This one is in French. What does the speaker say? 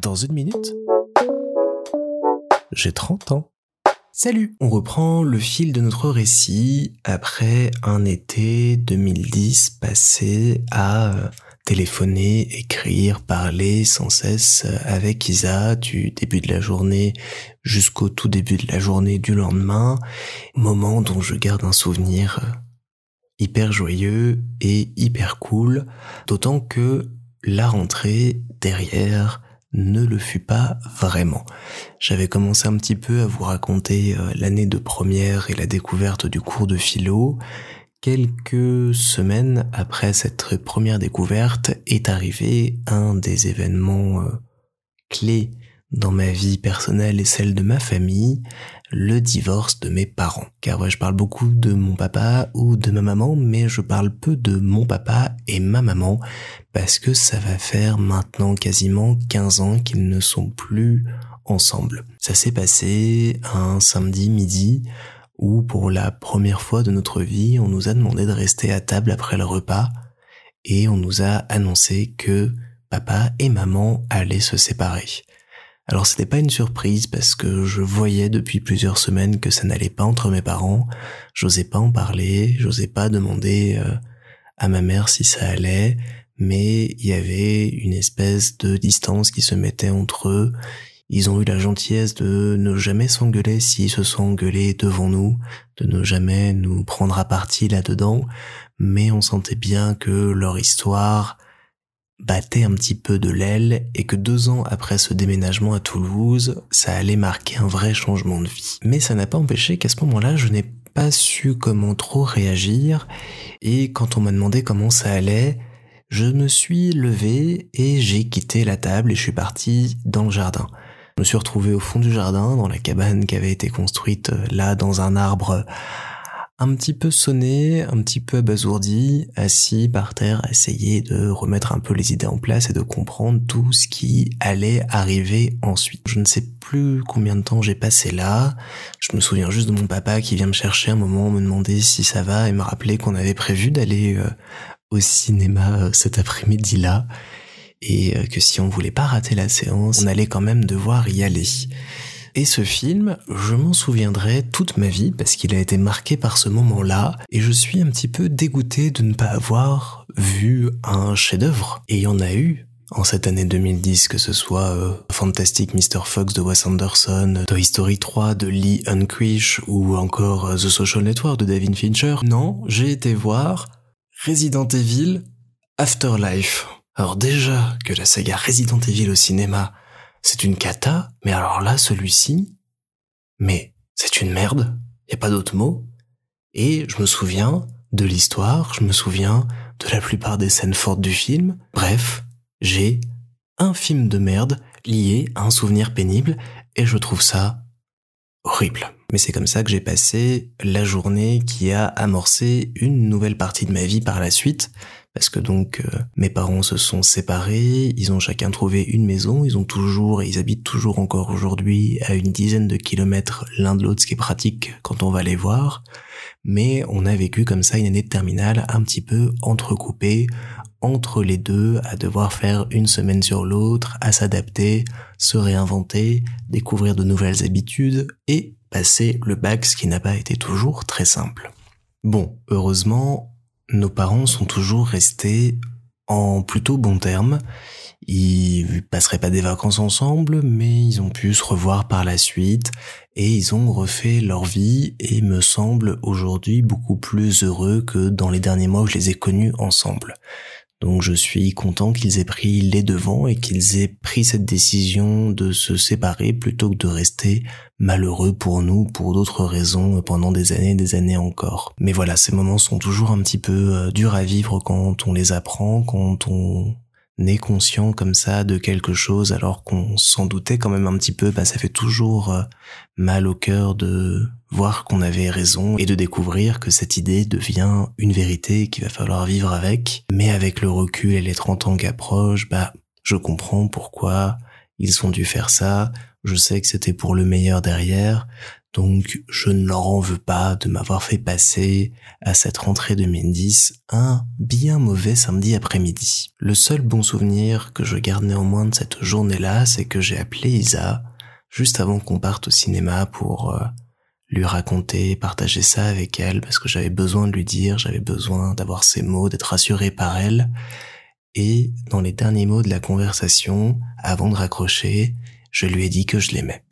Dans une minute, j'ai 30 ans. Salut. On reprend le fil de notre récit après un été 2010 passé à euh, téléphoner, écrire, parler sans cesse avec Isa du début de la journée jusqu'au tout début de la journée du lendemain, moment dont je garde un souvenir euh, hyper joyeux et hyper cool, d'autant que la rentrée derrière ne le fut pas vraiment. J'avais commencé un petit peu à vous raconter euh, l'année de première et la découverte du cours de philo. Quelques semaines après cette première découverte est arrivé un des événements euh, clés dans ma vie personnelle et celle de ma famille, le divorce de mes parents. Car ouais, je parle beaucoup de mon papa ou de ma maman, mais je parle peu de mon papa et ma maman, parce que ça va faire maintenant quasiment 15 ans qu'ils ne sont plus ensemble. Ça s'est passé un samedi midi où pour la première fois de notre vie, on nous a demandé de rester à table après le repas et on nous a annoncé que papa et maman allaient se séparer. Alors c'était pas une surprise parce que je voyais depuis plusieurs semaines que ça n'allait pas entre mes parents. J'osais pas en parler, j'osais pas demander euh, à ma mère si ça allait, mais il y avait une espèce de distance qui se mettait entre eux. Ils ont eu la gentillesse de ne jamais s'engueuler s'ils se sont engueulés devant nous, de ne jamais nous prendre à partie là-dedans, mais on sentait bien que leur histoire battait un petit peu de l'aile et que deux ans après ce déménagement à Toulouse, ça allait marquer un vrai changement de vie. Mais ça n'a pas empêché qu'à ce moment-là, je n'ai pas su comment trop réagir et quand on m'a demandé comment ça allait, je me suis levé et j'ai quitté la table et je suis parti dans le jardin. Je me suis retrouvé au fond du jardin, dans la cabane qui avait été construite euh, là dans un arbre un petit peu sonné, un petit peu abasourdi, assis par terre, essayer de remettre un peu les idées en place et de comprendre tout ce qui allait arriver ensuite. Je ne sais plus combien de temps j'ai passé là. Je me souviens juste de mon papa qui vient me chercher un moment, me demander si ça va et me rappeler qu'on avait prévu d'aller euh, au cinéma euh, cet après-midi-là et euh, que si on voulait pas rater la séance, on allait quand même devoir y aller. Et ce film, je m'en souviendrai toute ma vie parce qu'il a été marqué par ce moment-là et je suis un petit peu dégoûté de ne pas avoir vu un chef-d'œuvre. Et il y en a eu en cette année 2010, que ce soit euh, Fantastic Mr. Fox de Wes Anderson, Toy Story 3 de Lee Unkrich ou encore euh, The Social Network de David Fincher. Non, j'ai été voir Resident Evil Afterlife. Alors déjà que la saga Resident Evil au cinéma c'est une cata, mais alors là, celui-ci, mais c'est une merde, y a pas d'autre mot. Et je me souviens de l'histoire, je me souviens de la plupart des scènes fortes du film. Bref, j'ai un film de merde lié à un souvenir pénible et je trouve ça horrible. Mais c'est comme ça que j'ai passé la journée qui a amorcé une nouvelle partie de ma vie par la suite, parce que donc euh, mes parents se sont séparés, ils ont chacun trouvé une maison, ils ont toujours et ils habitent toujours encore aujourd'hui à une dizaine de kilomètres l'un de l'autre, ce qui est pratique quand on va les voir. Mais on a vécu comme ça une année de terminale un petit peu entrecoupée entre les deux, à devoir faire une semaine sur l'autre, à s'adapter, se réinventer, découvrir de nouvelles habitudes et passer le bac, ce qui n'a pas été toujours très simple. Bon, heureusement, nos parents sont toujours restés en plutôt bons termes. Ils passeraient pas des vacances ensemble, mais ils ont pu se revoir par la suite et ils ont refait leur vie et me semblent aujourd'hui beaucoup plus heureux que dans les derniers mois où je les ai connus ensemble. Donc je suis content qu'ils aient pris les devants et qu'ils aient pris cette décision de se séparer plutôt que de rester malheureux pour nous pour d'autres raisons pendant des années et des années encore. Mais voilà, ces moments sont toujours un petit peu euh, durs à vivre quand on les apprend, quand on est conscient comme ça de quelque chose alors qu'on s'en doutait quand même un petit peu, bah ça fait toujours euh, mal au cœur de voir qu'on avait raison et de découvrir que cette idée devient une vérité qu'il va falloir vivre avec. Mais avec le recul et les 30 ans qui approchent, bah je comprends pourquoi ils ont dû faire ça, je sais que c'était pour le meilleur derrière, donc je ne leur en veux pas de m'avoir fait passer à cette rentrée 2010 un bien mauvais samedi après-midi. Le seul bon souvenir que je garde néanmoins de cette journée-là, c'est que j'ai appelé Isa juste avant qu'on parte au cinéma pour euh, lui raconter, partager ça avec elle, parce que j'avais besoin de lui dire, j'avais besoin d'avoir ses mots, d'être rassuré par elle. Et dans les derniers mots de la conversation, avant de raccrocher, je lui ai dit que je l'aimais.